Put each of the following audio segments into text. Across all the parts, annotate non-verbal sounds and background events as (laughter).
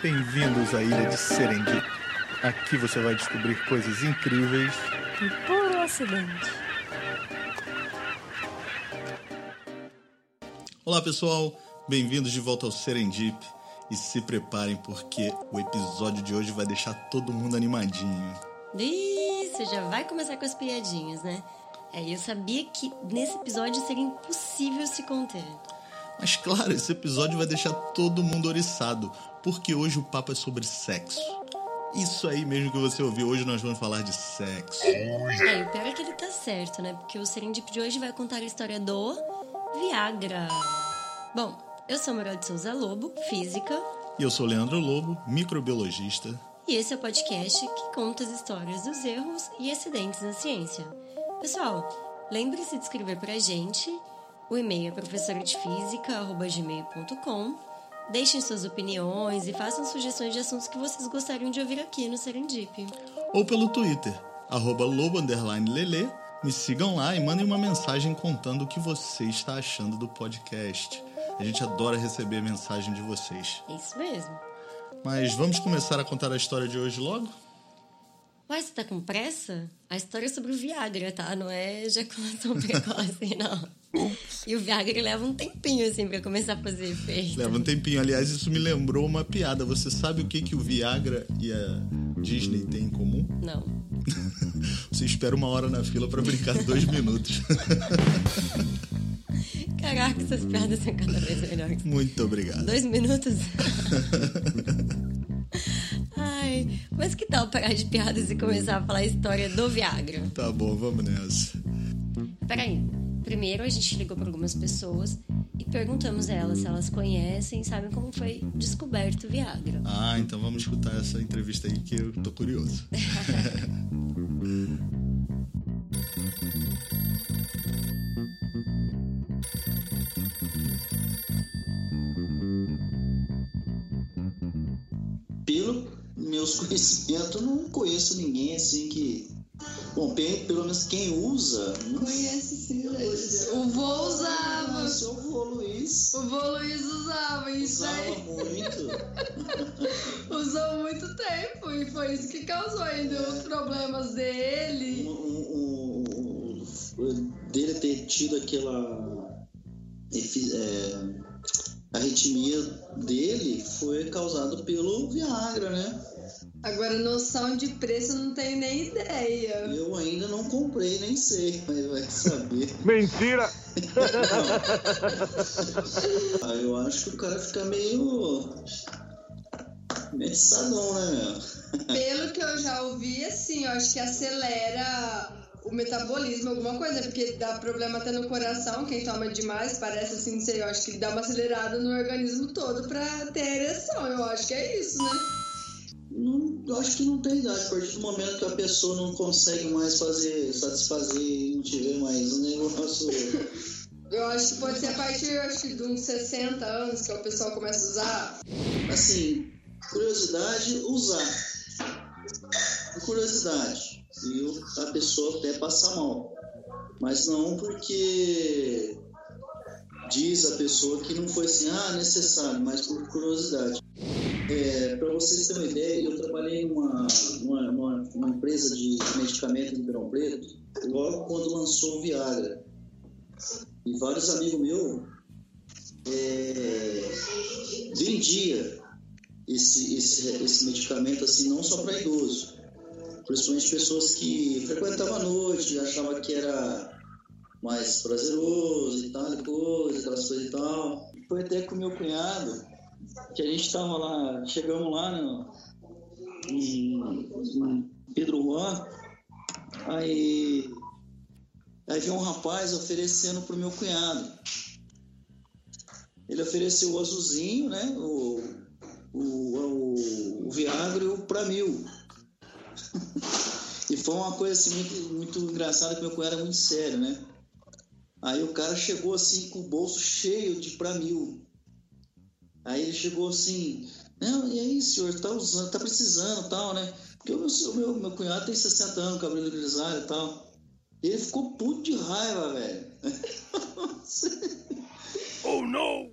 Bem-vindos à ilha de Serendip. Aqui você vai descobrir coisas incríveis e puro acidente. Olá pessoal, bem-vindos de volta ao Serendip e se preparem porque o episódio de hoje vai deixar todo mundo animadinho. Isso, já vai começar com as piadinhas, né? É, eu sabia que nesse episódio seria impossível se conter. Mas claro, esse episódio vai deixar todo mundo oriçado, porque hoje o papo é sobre sexo. Isso aí mesmo que você ouviu, hoje nós vamos falar de sexo. É, o pior é que ele tá certo, né? Porque o Serendip de hoje vai contar a história do Viagra. Bom, eu sou Maria de Souza Lobo, física. E eu sou Leandro Lobo, microbiologista. E esse é o podcast que conta as histórias dos erros e acidentes na ciência. Pessoal, lembre-se de escrever pra gente. O e-mail é professoradefísica.gmail.com Deixem suas opiniões e façam sugestões de assuntos que vocês gostariam de ouvir aqui no Serendip. Ou pelo Twitter, arroba lobo_lele. Me sigam lá e mandem uma mensagem contando o que você está achando do podcast. A gente adora receber mensagem de vocês. Isso mesmo. Mas vamos começar a contar a história de hoje logo? Mas você tá com pressa? A história é sobre o Viagra, tá? Não é ejaculação (laughs) precoce, não. E o Viagra leva um tempinho, assim, pra começar a fazer efeito. Leva um tempinho. Aliás, isso me lembrou uma piada. Você sabe o que, que o Viagra e a Disney têm em comum? Não. (laughs) Você espera uma hora na fila para brincar dois minutos. (laughs) Caraca, essas piadas são cada vez melhores. Muito obrigado. Dois minutos? Mas que tal parar de piadas e começar a falar a história do Viagra? Tá bom, vamos nessa. Peraí. Primeiro a gente ligou para algumas pessoas e perguntamos a elas se elas conhecem, sabem como foi descoberto o Viagra. Ah, então vamos escutar essa entrevista aí que eu tô curioso. (laughs) meus conhecimentos, não conheço ninguém assim que. Bom, pelo menos quem usa. Não conhece sim, O vô usava. Nossa, o vô Luiz. O vô Luiz usava isso usava aí. muito. (laughs) Usou muito tempo e foi isso que causou ainda os problemas dele. O, o, o, dele ter tido aquela. É, a arritmia dele foi causado pelo Viagra, né? Agora, noção de preço não tenho nem ideia. Eu ainda não comprei, nem sei, mas vai saber. (laughs) Mentira! ah, eu acho que o cara fica meio. meio sadão, né, meu? Pelo que eu já ouvi, assim, eu acho que acelera o metabolismo, alguma coisa, porque dá problema até no coração, quem toma demais, parece assim, não sei, eu acho que dá uma acelerada no organismo todo pra ter ereção, eu acho que é isso, né? Eu acho que não tem idade, a partir do momento que a pessoa não consegue mais fazer, satisfazer e não tiver mais um negócio. (laughs) Eu acho que pode ser a partir acho, de uns 60 anos que o pessoal começa a usar. Assim, curiosidade, usar. Curiosidade. E a pessoa até passar mal. Mas não porque diz a pessoa que não foi assim, ah, necessário, mas por curiosidade. É, Para vocês terem uma ideia, eu trabalhei numa, numa empresa de medicamento em Ribeirão Preto, logo quando lançou o Viagra. E vários amigos meus é, vendia esse, esse, esse medicamento assim, não só para idoso, principalmente pessoas que frequentavam a noite, achavam que era mais prazeroso e tal, coisa, aquelas coisas e tal. Foi até com meu cunhado, que a gente estava lá, chegamos lá no, em, em Pedro Juan, aí, aí veio um rapaz oferecendo pro meu cunhado. Ele ofereceu o azulzinho, né? O, o, o, o Viagra e o Pramil. (laughs) e foi uma coisa assim muito, muito engraçada que meu cunhado é muito sério, né? Aí o cara chegou assim com o bolso cheio de Pramil. Aí ele chegou assim, não, e aí, senhor, tá usando, tá precisando tal, né? Porque o meu, meu, meu cunhado tem 60 anos, cabelo grisalho e tal. Ele ficou puto de raiva, velho. (laughs) oh, não!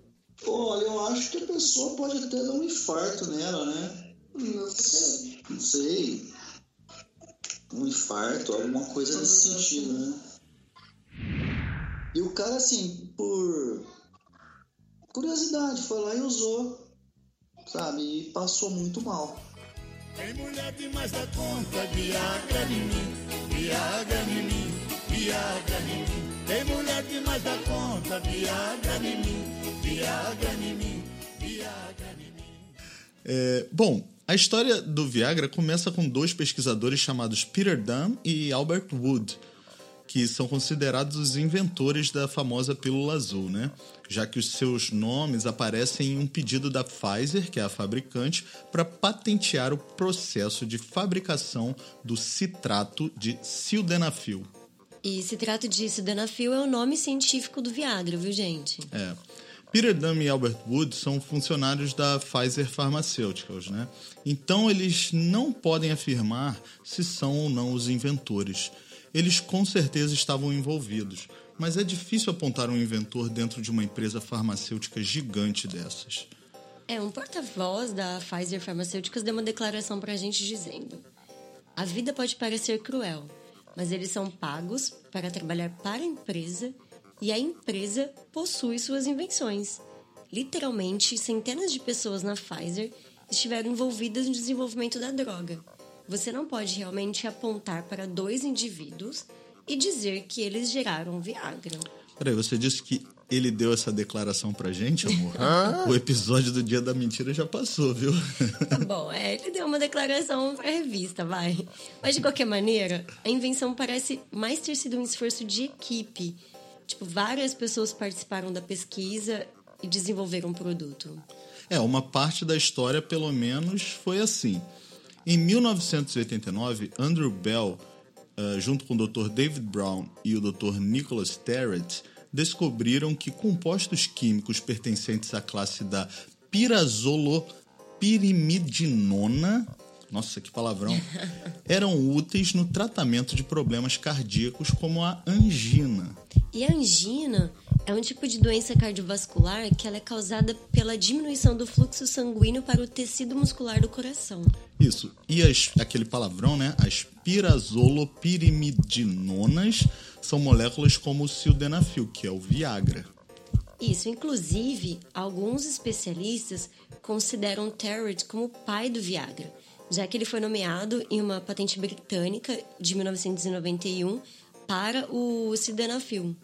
Olha, eu acho que a pessoa pode até dar um infarto nela, né? Não sei. Não sei. Um infarto, alguma coisa nesse sentido, né? E o cara, assim, por curiosidade, foi lá e usou, sabe? E passou muito mal. Tem mulher demais da conta, Viagra em mim, Viagra em mim, Viagra em mim. Tem mulher demais da conta, Viagra em mim, Viagra em mim, Viagra em mim. É, bom, a história do Viagra começa com dois pesquisadores chamados Peter Dunn e Albert Wood, que são considerados os inventores da famosa pílula azul, né? Já que os seus nomes aparecem em um pedido da Pfizer, que é a fabricante, para patentear o processo de fabricação do citrato de sildenafil. E citrato de sildenafil é o nome científico do Viagra, viu, gente? É. Peter Dunn e Albert Wood são funcionários da Pfizer Pharmaceuticals, né? Então eles não podem afirmar se são ou não os inventores. Eles com certeza estavam envolvidos, mas é difícil apontar um inventor dentro de uma empresa farmacêutica gigante dessas. É, um porta-voz da Pfizer Pharmaceuticals deu uma declaração pra gente dizendo: A vida pode parecer cruel, mas eles são pagos para trabalhar para a empresa e a empresa possui suas invenções. Literalmente, centenas de pessoas na Pfizer estiveram envolvidas no desenvolvimento da droga. Você não pode realmente apontar para dois indivíduos e dizer que eles geraram Viagra. Peraí, você disse que ele deu essa declaração pra gente, amor? o episódio do Dia da Mentira já passou, viu? Tá bom, é, ele deu uma declaração pra revista, vai. Mas de qualquer maneira, a invenção parece mais ter sido um esforço de equipe. Tipo, várias pessoas participaram da pesquisa e desenvolveram um produto. É, uma parte da história, pelo menos, foi assim. Em 1989, Andrew Bell, uh, junto com o Dr. David Brown e o Dr. Nicholas Terrett, descobriram que compostos químicos pertencentes à classe da pirazolopirimidinona, nossa, que palavrão, (laughs) eram úteis no tratamento de problemas cardíacos como a angina. E a angina é um tipo de doença cardiovascular que ela é causada pela diminuição do fluxo sanguíneo para o tecido muscular do coração. Isso. E as, aquele palavrão, né? As pirazolopirimidinonas são moléculas como o sildenafil, que é o Viagra. Isso, inclusive, alguns especialistas consideram Terrett como o pai do Viagra, já que ele foi nomeado em uma patente britânica de 1991 para o sildenafil.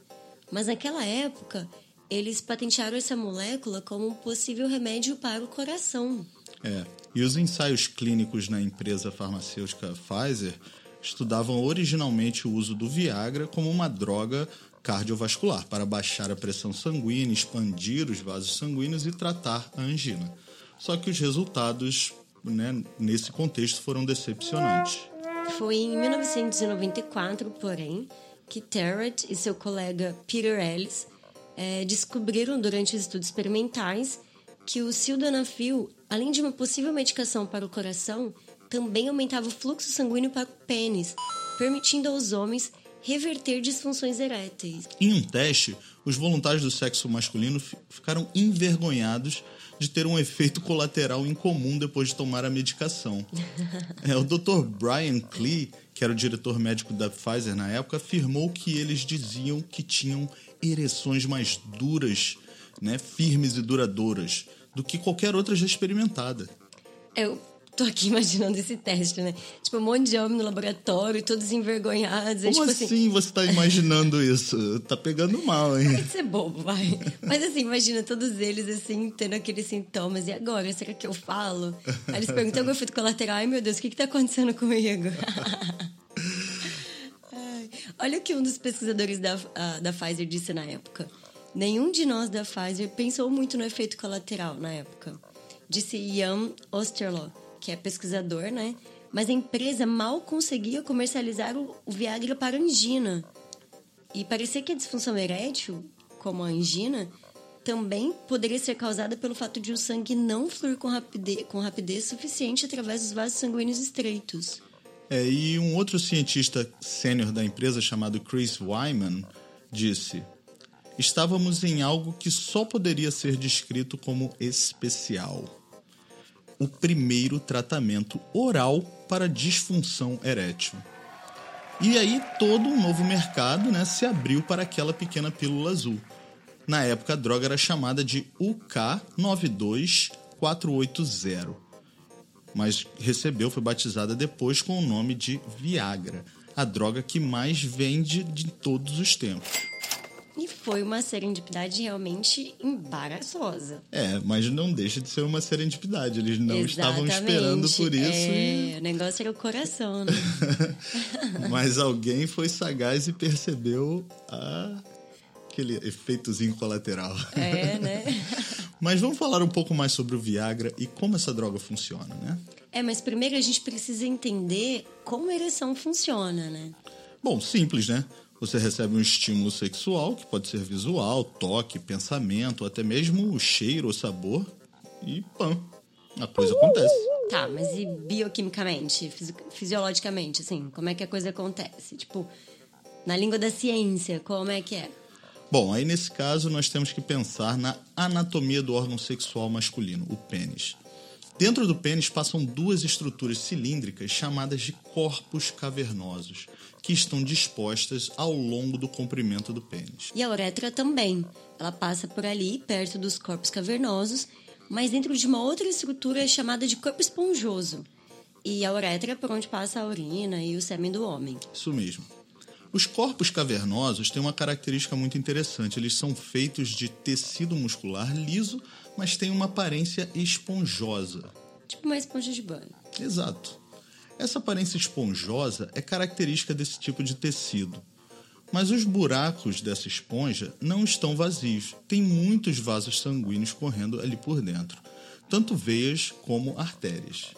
Mas naquela época, eles patentearam essa molécula como um possível remédio para o coração. É. E os ensaios clínicos na empresa farmacêutica Pfizer estudavam originalmente o uso do Viagra como uma droga cardiovascular para baixar a pressão sanguínea, expandir os vasos sanguíneos e tratar a angina. Só que os resultados né, nesse contexto foram decepcionantes. Foi em 1994, porém, que Terrett e seu colega Peter Ellis eh, descobriram durante os estudos experimentais que o sildenafil, além de uma possível medicação para o coração, também aumentava o fluxo sanguíneo para o pênis, permitindo aos homens reverter disfunções eréteis. Em um teste, os voluntários do sexo masculino fi- ficaram envergonhados de ter um efeito colateral incomum depois de tomar a medicação. (laughs) É, o Dr. Brian Klee, que era o diretor médico da Pfizer na época, afirmou que eles diziam que tinham ereções mais duras, né, firmes e duradouras, do que qualquer outra já experimentada. Eu tô aqui (laughs) imaginando esse teste, né? Tipo, um monte de homem no laboratório, todos envergonhados. é Como tipo assim, você tá imaginando (laughs) isso? Tá pegando mal, hein? Pode ser bobo, vai. Mas assim, imagina todos eles assim, tendo aqueles sintomas. E agora? Será que eu falo? Aí eles perguntam algum efeito colateral. Ai, meu Deus, o que que tá acontecendo comigo? (laughs) Olha o que um dos pesquisadores da, ah, da Pfizer disse na época. Nenhum de nós da Pfizer pensou muito no efeito colateral na época. Disse Ian Osterloh, que é pesquisador, né? Mas a empresa mal conseguia comercializar o, o Viagra para angina. E parecia que a disfunção erétil, como a angina, também poderia ser causada pelo fato de o sangue não fluir com rapidez, com rapidez suficiente através dos vasos sanguíneos estreitos. É, e um outro cientista sênior da empresa chamado Chris Wyman disse: estávamos em algo que só poderia ser descrito como especial. O primeiro tratamento oral para disfunção erétil. E aí todo um novo mercado né, se abriu para aquela pequena pílula azul. Na época, a droga era chamada de UK92480, mas recebeu, foi batizada depois com o nome de Viagra, a droga que mais vende de todos os tempos. E foi uma serendipidade realmente embaraçosa. É, mas não deixa de ser uma serendipidade. Eles não estavam esperando por isso. É, e... O negócio era o coração, né? (laughs) mas alguém foi sagaz e percebeu a... aquele efeitozinho colateral. É, né? (laughs) mas vamos falar um pouco mais sobre o Viagra e como essa droga funciona, né? É, mas primeiro a gente precisa entender como a ereção funciona, né? Bom, simples, né? Você recebe um estímulo sexual, que pode ser visual, toque, pensamento, até mesmo o cheiro ou sabor, e pã, a coisa acontece. Tá, mas e bioquimicamente, fisiologicamente, assim, como é que a coisa acontece? Tipo, na língua da ciência, como é que é? Bom, aí nesse caso nós temos que pensar na anatomia do órgão sexual masculino, o pênis. Dentro do pênis passam duas estruturas cilíndricas chamadas de corpos cavernosos, que estão dispostas ao longo do comprimento do pênis. E a uretra também. Ela passa por ali, perto dos corpos cavernosos, mas dentro de uma outra estrutura chamada de corpo esponjoso. E a uretra é por onde passa a urina e o sêmen do homem. Isso mesmo. Os corpos cavernosos têm uma característica muito interessante. Eles são feitos de tecido muscular liso mas tem uma aparência esponjosa. Tipo uma esponja de banho. Exato. Essa aparência esponjosa é característica desse tipo de tecido. Mas os buracos dessa esponja não estão vazios. Tem muitos vasos sanguíneos correndo ali por dentro, tanto veias como artérias.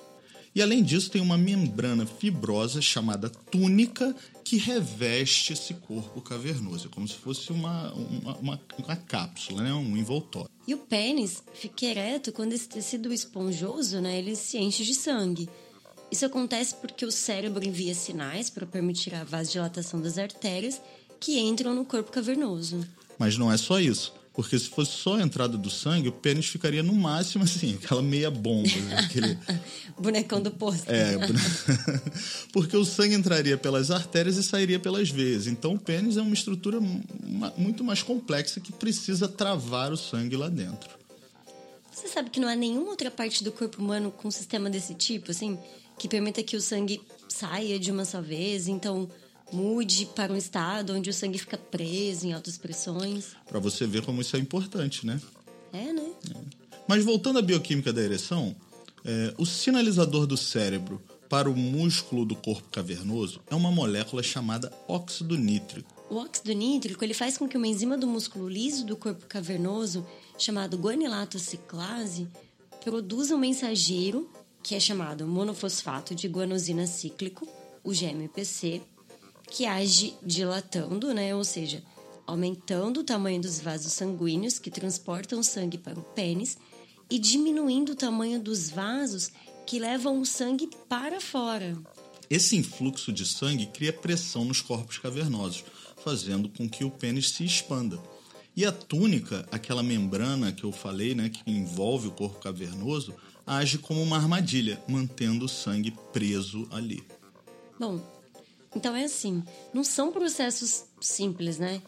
E além disso, tem uma membrana fibrosa chamada túnica que reveste esse corpo cavernoso, como se fosse uma, uma, uma, uma cápsula, né? um envoltório. E o pênis fica ereto quando esse tecido esponjoso né, ele se enche de sangue. Isso acontece porque o cérebro envia sinais para permitir a vasodilatação das artérias que entram no corpo cavernoso. Mas não é só isso. Porque se fosse só a entrada do sangue, o pênis ficaria no máximo assim, aquela meia bomba. Né? Aquele... (laughs) Bonecão do posto. É, (laughs) porque o sangue entraria pelas artérias e sairia pelas veias. Então o pênis é uma estrutura muito mais complexa que precisa travar o sangue lá dentro. Você sabe que não há nenhuma outra parte do corpo humano com um sistema desse tipo, assim, que permita que o sangue saia de uma só vez? Então mude para um estado onde o sangue fica preso em altas pressões. Para você ver como isso é importante, né? É, né? É. Mas voltando à bioquímica da ereção, é, o sinalizador do cérebro para o músculo do corpo cavernoso é uma molécula chamada óxido nítrico. O óxido nítrico ele faz com que uma enzima do músculo liso do corpo cavernoso, chamado guanilato ciclase, produza um mensageiro que é chamado monofosfato de guanosina cíclico, o GMPC, que age dilatando, né? Ou seja, aumentando o tamanho dos vasos sanguíneos que transportam sangue para o pênis e diminuindo o tamanho dos vasos que levam o sangue para fora. Esse influxo de sangue cria pressão nos corpos cavernosos, fazendo com que o pênis se expanda. E a túnica, aquela membrana que eu falei, né, que envolve o corpo cavernoso, age como uma armadilha, mantendo o sangue preso ali. Bom, então é assim, não são processos simples, né?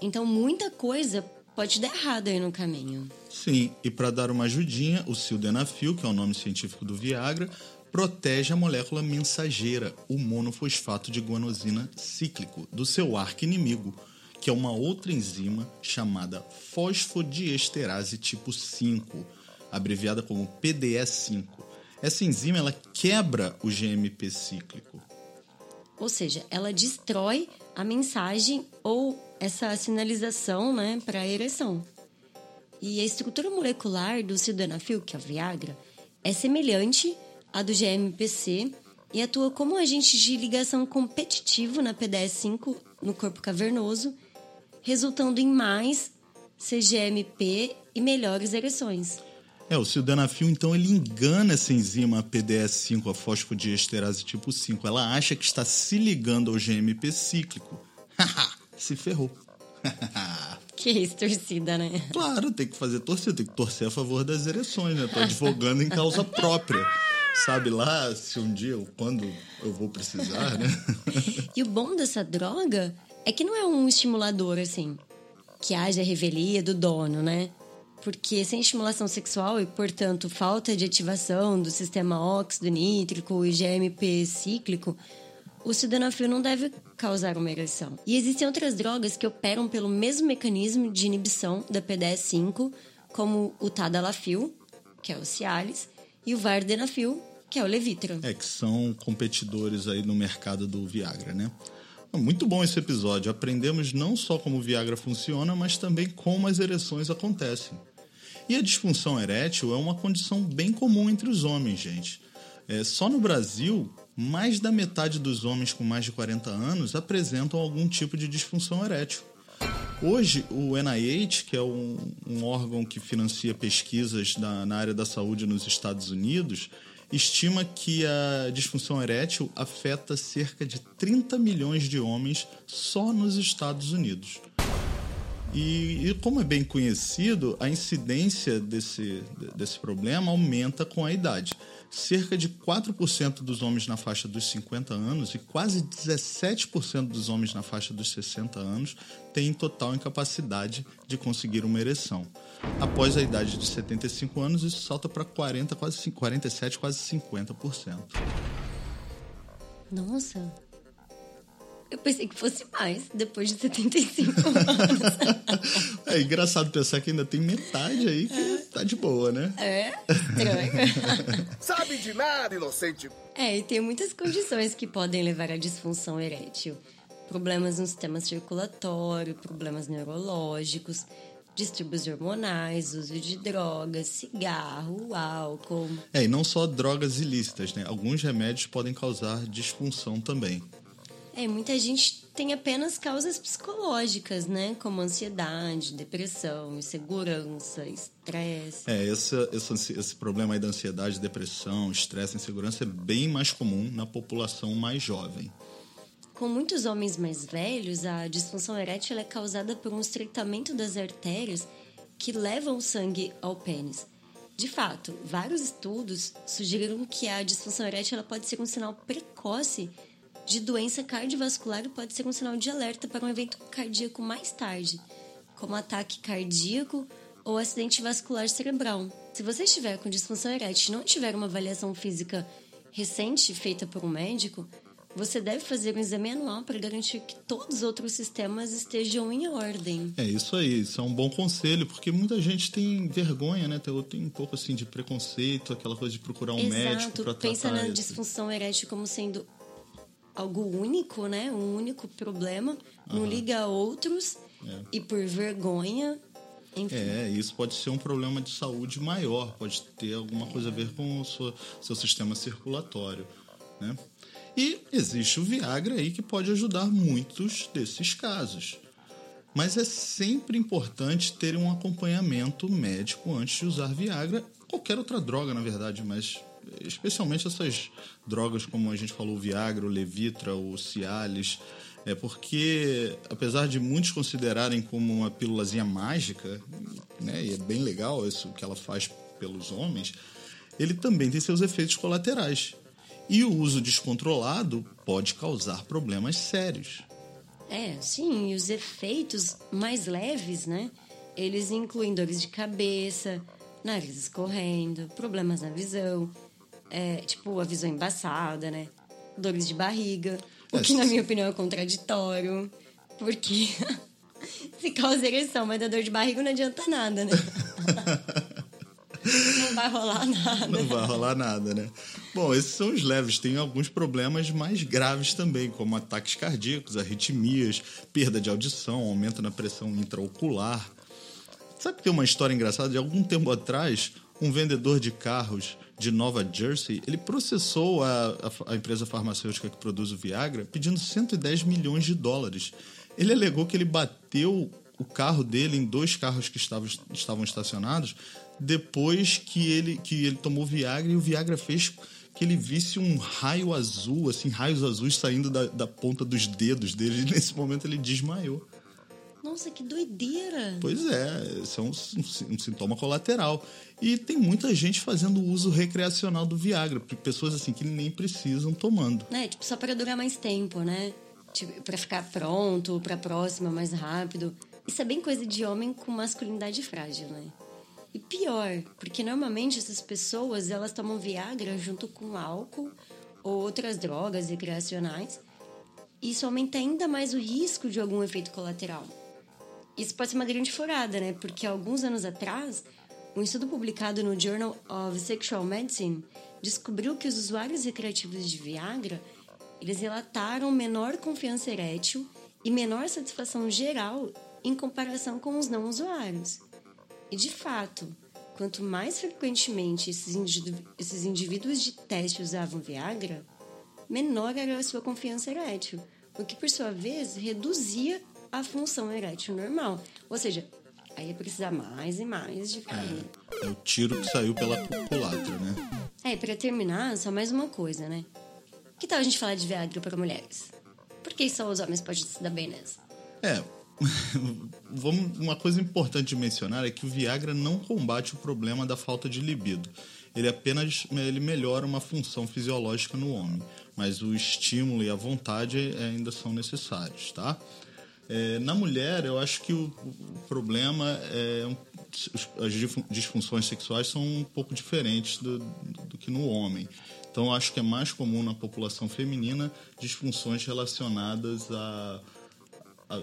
Então muita coisa pode dar errado aí no caminho. Sim, e para dar uma ajudinha, o sildenafil, que é o nome científico do Viagra, protege a molécula mensageira, o monofosfato de guanosina cíclico, do seu arqui-inimigo, que é uma outra enzima chamada fosfodiesterase tipo 5, abreviada como PDE5. Essa enzima ela quebra o GMP cíclico. Ou seja, ela destrói a mensagem ou essa sinalização né, para a ereção. E a estrutura molecular do sildenafil, que é o Viagra, é semelhante à do GMPC e atua como agente de ligação competitivo na PDE5 no corpo cavernoso, resultando em mais CGMP e melhores ereções. É, o sildenafil, então, ele engana essa enzima PDS5, a fosfodiesterase tipo 5. Ela acha que está se ligando ao GMP cíclico. se ferrou. (laughs) Que isso, torcida, né? Claro, tem que fazer torcida, tem que torcer a favor das ereções, né? Tô advogando em causa própria. Sabe lá se um dia ou quando eu vou precisar, né? (laughs) E o bom dessa droga é que não é um estimulador, assim, que haja revelia do dono, né? Porque sem estimulação sexual e, portanto, falta de ativação do sistema óxido nítrico e GMP cíclico, o sildenafil não deve causar uma ereção. E existem outras drogas que operam pelo mesmo mecanismo de inibição da PDE5, como o tadalafil, que é o Cialis, e o vardenafil, que é o Levitra. É, que são competidores aí no mercado do Viagra, né? Muito bom esse episódio. Aprendemos não só como o Viagra funciona, mas também como as ereções acontecem. E a disfunção erétil é uma condição bem comum entre os homens, gente. É, só no Brasil, mais da metade dos homens com mais de 40 anos apresentam algum tipo de disfunção erétil. Hoje, o NIH, que é um, um órgão que financia pesquisas na, na área da saúde nos Estados Unidos, estima que a disfunção erétil afeta cerca de 30 milhões de homens só nos Estados Unidos. E, e, como é bem conhecido, a incidência desse, desse problema aumenta com a idade. Cerca de 4% dos homens na faixa dos 50 anos e quase 17% dos homens na faixa dos 60 anos têm total incapacidade de conseguir uma ereção. Após a idade de 75 anos, isso salta para 40, quase 47, quase 50%. Nossa, eu pensei que fosse mais, depois de 75 (laughs) anos. é engraçado pensar que ainda tem metade aí que é. tá de boa, né? É, estranho. (laughs) Sabe de nada, inocente. É, e tem muitas condições que podem levar à disfunção erétil. Problemas no sistema circulatório, problemas neurológicos, distúrbios hormonais, uso de drogas, cigarro, álcool. É, e não só drogas ilícitas, né? Alguns remédios podem causar disfunção também. É, muita gente tem apenas causas psicológicas, né? Como ansiedade, depressão, insegurança, estresse. É, esse, esse, esse problema aí da ansiedade, depressão, estresse, insegurança é bem mais comum na população mais jovem. Com muitos homens mais velhos, a disfunção erétil é causada por um estreitamento das artérias que levam o sangue ao pênis. De fato, vários estudos sugeriram que a disfunção erétil pode ser um sinal precoce de doença cardiovascular pode ser um sinal de alerta para um evento cardíaco mais tarde, como ataque cardíaco ou acidente vascular cerebral. Se você estiver com disfunção erétil e não tiver uma avaliação física recente feita por um médico, você deve fazer um exame anual para garantir que todos os outros sistemas estejam em ordem. É isso aí, isso é um bom conselho, porque muita gente tem vergonha, né? Tem, tem um pouco assim de preconceito, aquela coisa de procurar um Exato. médico para tratar. Pensa na esse... disfunção erétil como sendo algo único, né? Um único problema, não liga a outros é. e por vergonha. Enfim. É, isso pode ser um problema de saúde maior, pode ter alguma coisa a ver com o seu, seu sistema circulatório, né? E existe o Viagra aí que pode ajudar muitos desses casos. Mas é sempre importante ter um acompanhamento médico antes de usar Viagra, qualquer outra droga, na verdade, mas especialmente essas drogas como a gente falou, o Viagra, o Levitra, o Cialis, é porque apesar de muitos considerarem como uma pílulazinha mágica, né, e é bem legal isso que ela faz pelos homens, ele também tem seus efeitos colaterais. E o uso descontrolado pode causar problemas sérios. É, sim, e os efeitos mais leves, né? Eles incluem dores de cabeça, nariz escorrendo, problemas na visão, é, tipo, a visão embaçada, né? Dores de barriga. O que, na minha opinião, é contraditório. Porque (laughs) se causa ereção, mas a dor de barriga não adianta nada, né? (laughs) não vai rolar nada. Não vai rolar nada, né? Bom, esses são os leves. Tem alguns problemas mais graves também, como ataques cardíacos, arritmias, perda de audição, aumento na pressão intraocular. Sabe que tem uma história engraçada? De algum tempo atrás, um vendedor de carros de Nova Jersey, ele processou a, a, a, empresa farmacêutica que produz o Viagra pedindo 110 milhões de dólares. Ele alegou que ele bateu o carro dele em dois carros que estavam, estavam estacionados depois que ele, que ele tomou Viagra e o Viagra fez que ele visse um raio azul, assim, raios azuis saindo da, da ponta dos dedos dele e (laughs) nesse momento ele desmaiou. Nossa, que doideira! Pois é, esse é um, um, um sintoma colateral. E tem muita gente fazendo uso recreacional do Viagra, pessoas assim que nem precisam tomando. Né? Tipo, só para durar mais tempo, né? Tipo, para ficar pronto, para próxima mais rápido. Isso é bem coisa de homem com masculinidade frágil, né? E pior, porque normalmente essas pessoas, elas tomam Viagra junto com álcool ou outras drogas recreacionais. Isso aumenta ainda mais o risco de algum efeito colateral. Isso pode ser uma grande furada, né? Porque alguns anos atrás, um estudo publicado no Journal of Sexual Medicine descobriu que os usuários recreativos de Viagra, eles relataram menor confiança erétil e menor satisfação geral em comparação com os não usuários. E de fato, quanto mais frequentemente esses, indivíduos, esses indivíduos de teste usavam Viagra, menor era a sua confiança erétil, o que por sua vez reduzia a função erétil normal. Ou seja, aí ia precisar mais e mais de Viagra. É, é o tiro que saiu pela culatra, né? É, para terminar, só mais uma coisa, né? Que tal a gente falar de Viagra para mulheres? Por que só os homens podem se dar bem nessa? É, (laughs) vamos, uma coisa importante de mencionar é que o Viagra não combate o problema da falta de libido. Ele apenas ele melhora uma função fisiológica no homem, mas o estímulo e a vontade ainda são necessários, tá? É, na mulher, eu acho que o, o problema é as disfunções sexuais são um pouco diferentes do, do que no homem. Então, acho que é mais comum na população feminina disfunções relacionadas a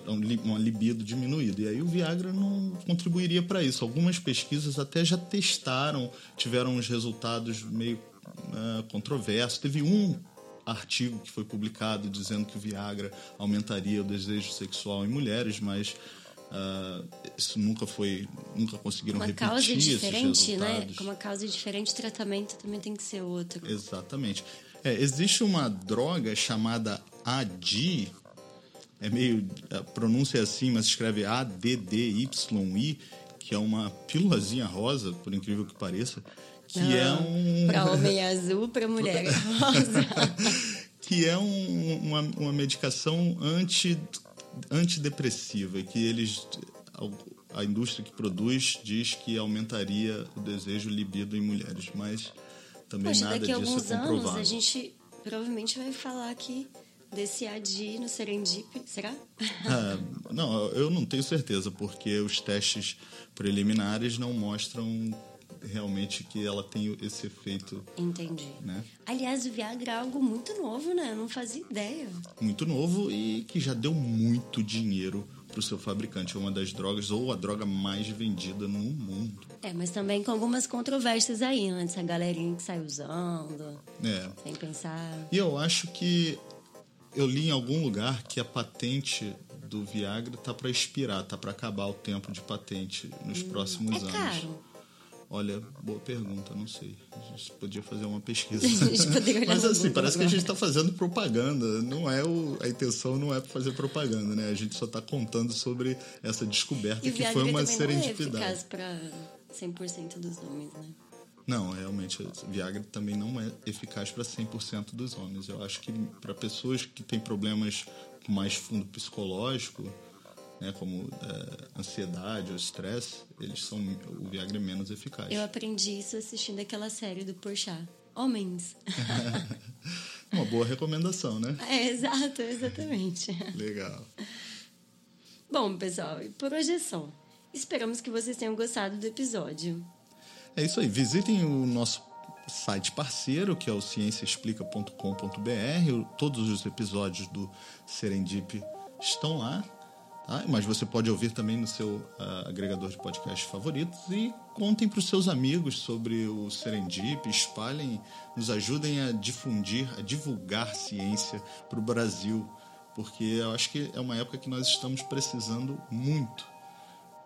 uma libido diminuída. E aí o Viagra não contribuiria para isso. Algumas pesquisas até já testaram, tiveram uns resultados meio uh, controversos. Teve um artigo que foi publicado dizendo que o Viagra aumentaria o desejo sexual em mulheres, mas uh, isso nunca foi, nunca conseguiram uma repetir causa diferente, né? Com uma causa diferente, o tratamento também tem que ser outro. Exatamente. É, existe uma droga chamada ADI, é meio. A pronúncia é assim, mas escreve A-D-D-Y-I, que é uma pílulazinha rosa, por incrível que pareça, que Não, é um. Para homem azul, para mulher (laughs) rosa. que é um, uma, uma medicação anti, antidepressiva, que eles. A indústria que produz diz que aumentaria o desejo libido em mulheres, mas também Poxa, nada daqui a disso alguns é comprovado. anos a gente provavelmente vai falar que desse ADI no Serendip, será? Ah, não, eu não tenho certeza, porque os testes preliminares não mostram realmente que ela tem esse efeito. Entendi. Né? Aliás, o Viagra é algo muito novo, né? Eu não fazia ideia. Muito novo e que já deu muito dinheiro para o seu fabricante. É uma das drogas ou a droga mais vendida no mundo. É, mas também com algumas controvérsias aí, né? Dessa galerinha que sai usando. É. Sem pensar. E eu acho que eu li em algum lugar que a patente do Viagra tá para expirar, tá para acabar o tempo de patente nos hum, próximos é anos. Caro. Olha, boa pergunta, não sei. A gente podia fazer uma (laughs) pesquisa. Mas assim, parece que a gente está fazendo propaganda. Não é o, a intenção não é fazer propaganda, né? A gente só está contando sobre essa descoberta e que foi uma serendipidade. Não é eficaz para 100% dos homens, né? Não, realmente, Viagra também não é eficaz para 100% dos homens. Eu acho que para pessoas que têm problemas com mais fundo psicológico, né, como é, ansiedade ou estresse, eles são o Viagra é menos eficaz. Eu aprendi isso assistindo aquela série do Porchat. Homens. (laughs) Uma boa recomendação, né? É, exato, exatamente. (laughs) Legal. Bom, pessoal, por hoje é só. Esperamos que vocês tenham gostado do episódio. É isso aí. Visitem o nosso site parceiro, que é o cienciaexplica.com.br. Todos os episódios do Serendip estão lá. Tá? Mas você pode ouvir também no seu uh, agregador de podcasts favoritos e contem para os seus amigos sobre o Serendip, espalhem, nos ajudem a difundir, a divulgar ciência para o Brasil, porque eu acho que é uma época que nós estamos precisando muito.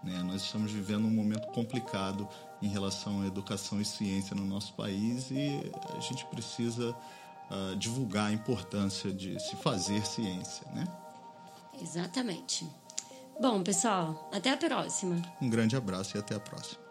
Né? Nós estamos vivendo um momento complicado em relação à educação e ciência no nosso país e a gente precisa uh, divulgar a importância de se fazer ciência, né? Exatamente. Bom, pessoal, até a próxima. Um grande abraço e até a próxima.